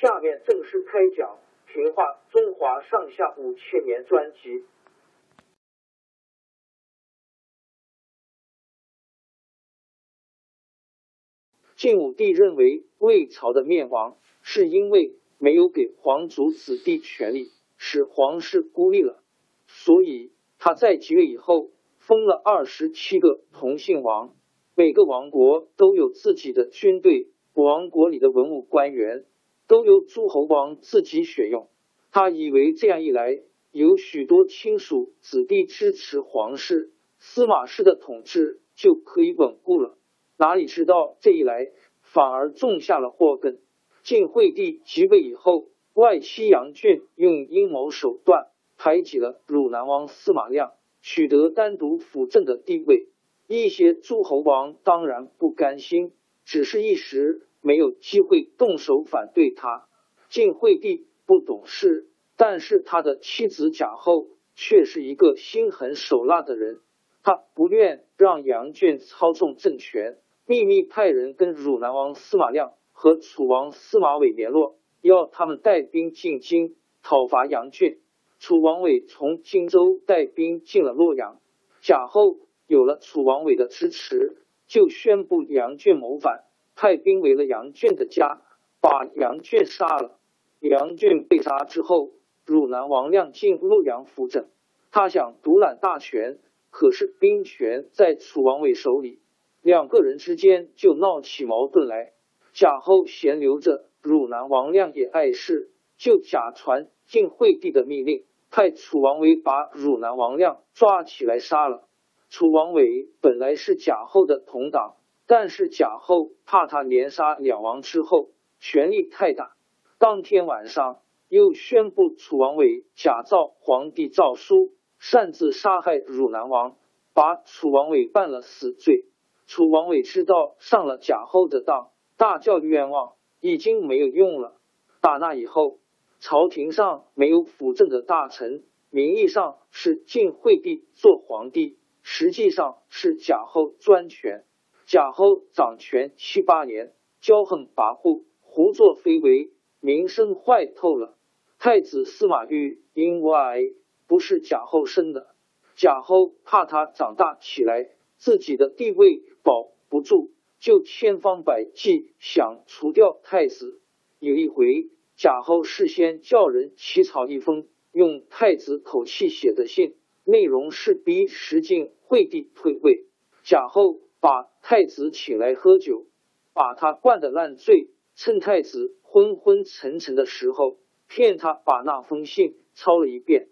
下面正式开讲《平话中华上下五千年》专辑。晋武帝认为魏朝的灭亡是因为没有给皇族子弟权利，使皇室孤立了，所以他在即位以后封了二十七个同姓王。每个王国都有自己的军队，王国里的文武官员都由诸侯王自己选用。他以为这样一来，有许多亲属子弟支持皇室，司马氏的统治就可以稳固了。哪里知道这一来，反而种下了祸根。晋惠帝即位以后，外戚杨俊用阴谋手段排挤了汝南王司马亮，取得单独辅政的地位。一些诸侯王当然不甘心，只是一时没有机会动手反对他。晋惠帝不懂事，但是他的妻子贾后却是一个心狠手辣的人。他不愿让杨俊操纵政权，秘密派人跟汝南王司马亮和楚王司马伟联络，要他们带兵进京讨伐杨俊。楚王伟从荆州带兵进了洛阳，贾后。有了楚王伟的支持，就宣布杨俊谋反，派兵围了杨俊的家，把杨俊杀了。杨俊被杀之后，汝南王亮进洛阳辅政，他想独揽大权，可是兵权在楚王伟手里，两个人之间就闹起矛盾来。贾后闲留着，汝南王亮也碍事，就假传晋惠帝的命令，派楚王伟把汝南王亮抓起来杀了。楚王伟本来是贾后的同党，但是贾后怕他连杀两王之后权力太大，当天晚上又宣布楚王伟假造皇帝诏书，擅自杀害汝南王，把楚王伟办了死罪。楚王伟知道上了贾后的当，大叫冤枉，已经没有用了。打那以后，朝廷上没有辅政的大臣，名义上是晋惠帝做皇帝。实际上是贾后专权，贾后掌权七八年，骄横跋扈，胡作非为，名声坏透了。太子司马昱因为不是贾后生的，贾后怕他长大起来自己的地位保不住，就千方百计想除掉太子。有一回，贾后事先叫人起草一封用太子口气写的信。内容是逼石敬惠帝退位，贾后把太子请来喝酒，把他灌得烂醉，趁太子昏昏沉沉的时候，骗他把那封信抄了一遍。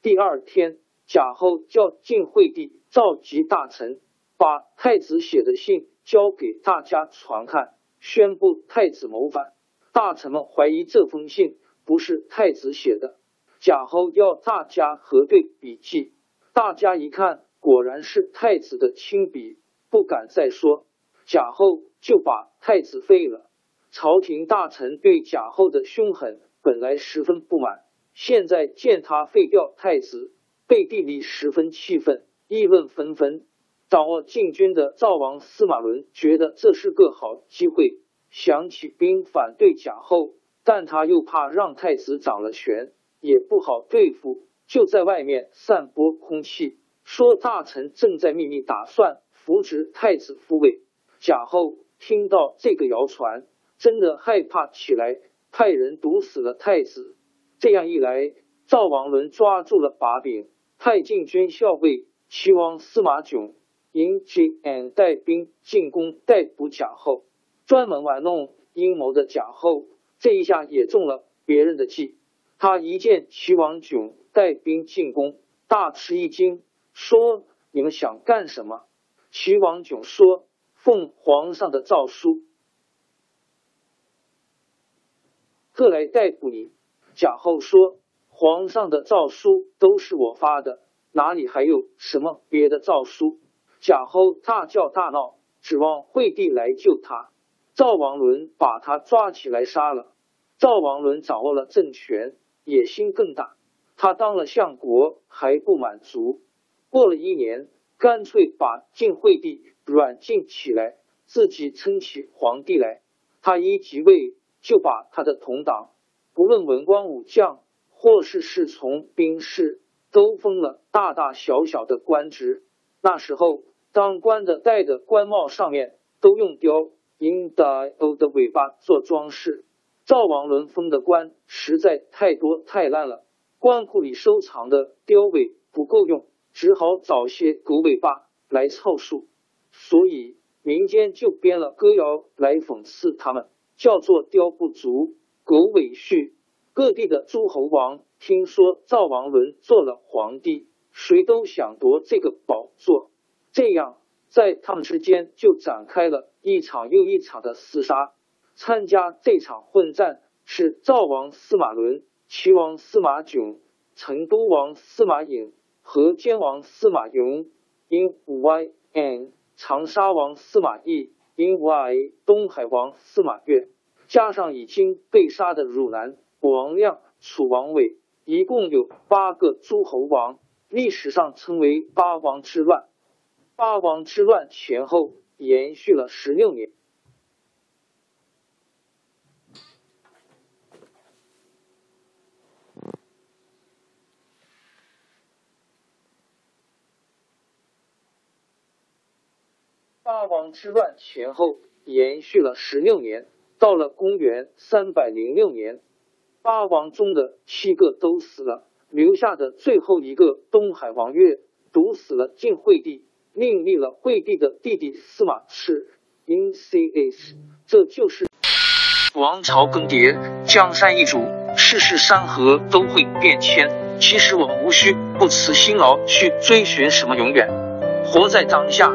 第二天，贾后叫晋惠帝召集大臣，把太子写的信交给大家传看，宣布太子谋反。大臣们怀疑这封信不是太子写的。贾后要大家核对笔记，大家一看，果然是太子的亲笔，不敢再说。贾后就把太子废了。朝廷大臣对贾后的凶狠本来十分不满，现在见他废掉太子，背地里十分气愤，议论纷纷。掌握禁军的赵王司马伦觉得这是个好机会，想起兵反对贾后，但他又怕让太子掌了权，也不好对付，就在外面散播空气，说大臣正在秘密打算扶植太子复位。贾后听到这个谣传。真的害怕起来，派人毒死了太子。这样一来，赵王伦抓住了把柄，派禁军校尉齐王司马囧引 G N 带兵进攻逮捕贾后，专门玩弄阴谋的贾后，这一下也中了别人的计。他一见齐王囧带兵进攻，大吃一惊，说：“你们想干什么？”齐王囧说：“奉皇上的诏书。”特来逮捕你。贾后说：“皇上的诏书都是我发的，哪里还有什么别的诏书？”贾后大叫大闹，指望惠帝来救他。赵王伦把他抓起来杀了。赵王伦掌握了政权，野心更大。他当了相国还不满足，过了一年，干脆把晋惠帝软禁起来，自己称起皇帝来。他一即位。就把他的同党，不论文官武将，或是侍从兵士，都封了大大小小的官职。那时候，当官的戴的官帽上面都用雕鹰、大鸥的尾巴做装饰。赵王伦封的官实在太多太烂了，官库里收藏的雕尾不够用，只好找些狗尾巴来凑数。所以民间就编了歌谣来讽刺他们。叫做雕不足，狗尾续。各地的诸侯王听说赵王伦做了皇帝，谁都想夺这个宝座。这样，在他们之间就展开了一场又一场的厮杀。参加这场混战是赵王司马伦、齐王司马囧、成都王司马颖和监王司马雍，因 Y N 长沙王司马懿。因 Y 东海王司马越，加上已经被杀的汝南王亮、楚王伟，一共有八个诸侯王，历史上称为八王之乱。八王之乱前后延续了十六年。八王之乱前后延续了十六年，到了公元三百零六年，八王中的七个都死了，留下的最后一个东海王越毒死了晋惠帝，另立了惠帝的弟弟司马炽。因 C S，这就是王朝更迭，江山易主，世事山河都会变迁。其实我们无需不辞辛劳去追寻什么永远，活在当下。